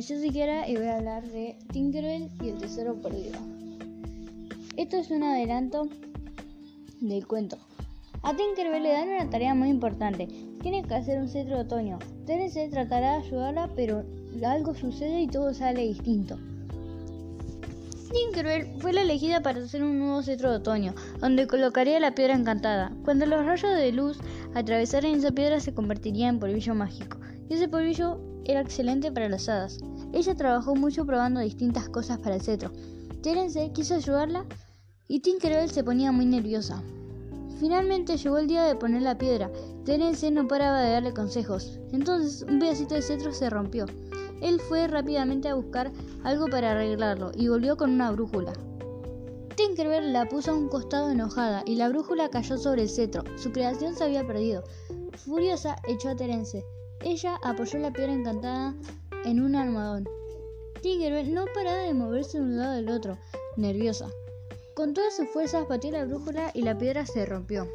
Yo soy Kiara y voy a hablar de Tinkerbell y el tesoro perdido. Esto es un adelanto del cuento. A Tinkerbell le dan una tarea muy importante. Tiene que hacer un cetro de otoño. Terence tratará de ayudarla, pero algo sucede y todo sale distinto. Tinkerbell fue la elegida para hacer un nuevo cetro de otoño, donde colocaría la piedra encantada. Cuando los rayos de luz atravesaran esa piedra se convertiría en polvillo mágico. Y ese polvillo era excelente para las hadas. Ella trabajó mucho probando distintas cosas para el cetro. Terence quiso ayudarla y Tinkerbell se ponía muy nerviosa. Finalmente llegó el día de poner la piedra. Terence no paraba de darle consejos. Entonces un pedacito de cetro se rompió. Él fue rápidamente a buscar algo para arreglarlo y volvió con una brújula. Tinkerbell la puso a un costado enojada y la brújula cayó sobre el cetro. Su creación se había perdido. Furiosa echó a Terence. Ella apoyó la piedra encantada en un almohadón. Tinkerbell no paraba de moverse de un lado al otro, nerviosa. Con todas sus fuerzas batió la brújula y la piedra se rompió.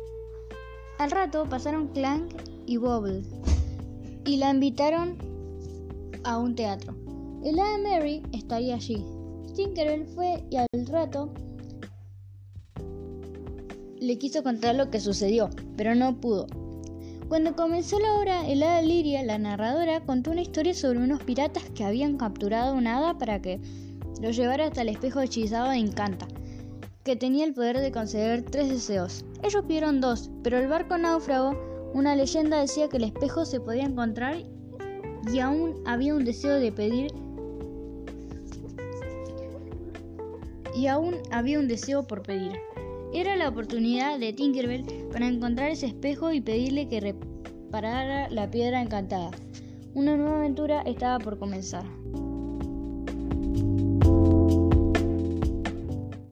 Al rato pasaron Clank y Bobble y la invitaron a un teatro. El hada Mary estaría allí. Tinkerbell fue y al rato le quiso contar lo que sucedió, pero no pudo. Cuando comenzó la obra, el hada Liria, la narradora, contó una historia sobre unos piratas que habían capturado un hada para que lo llevara hasta el espejo hechizado de Encanta, que tenía el poder de conceder tres deseos. Ellos pidieron dos, pero el barco náufrago, una leyenda decía que el espejo se podía encontrar y aún había un deseo de pedir y aún había un deseo por pedir. Era la oportunidad de Tinkerbell para encontrar ese espejo y pedirle que reparara la piedra encantada. Una nueva aventura estaba por comenzar.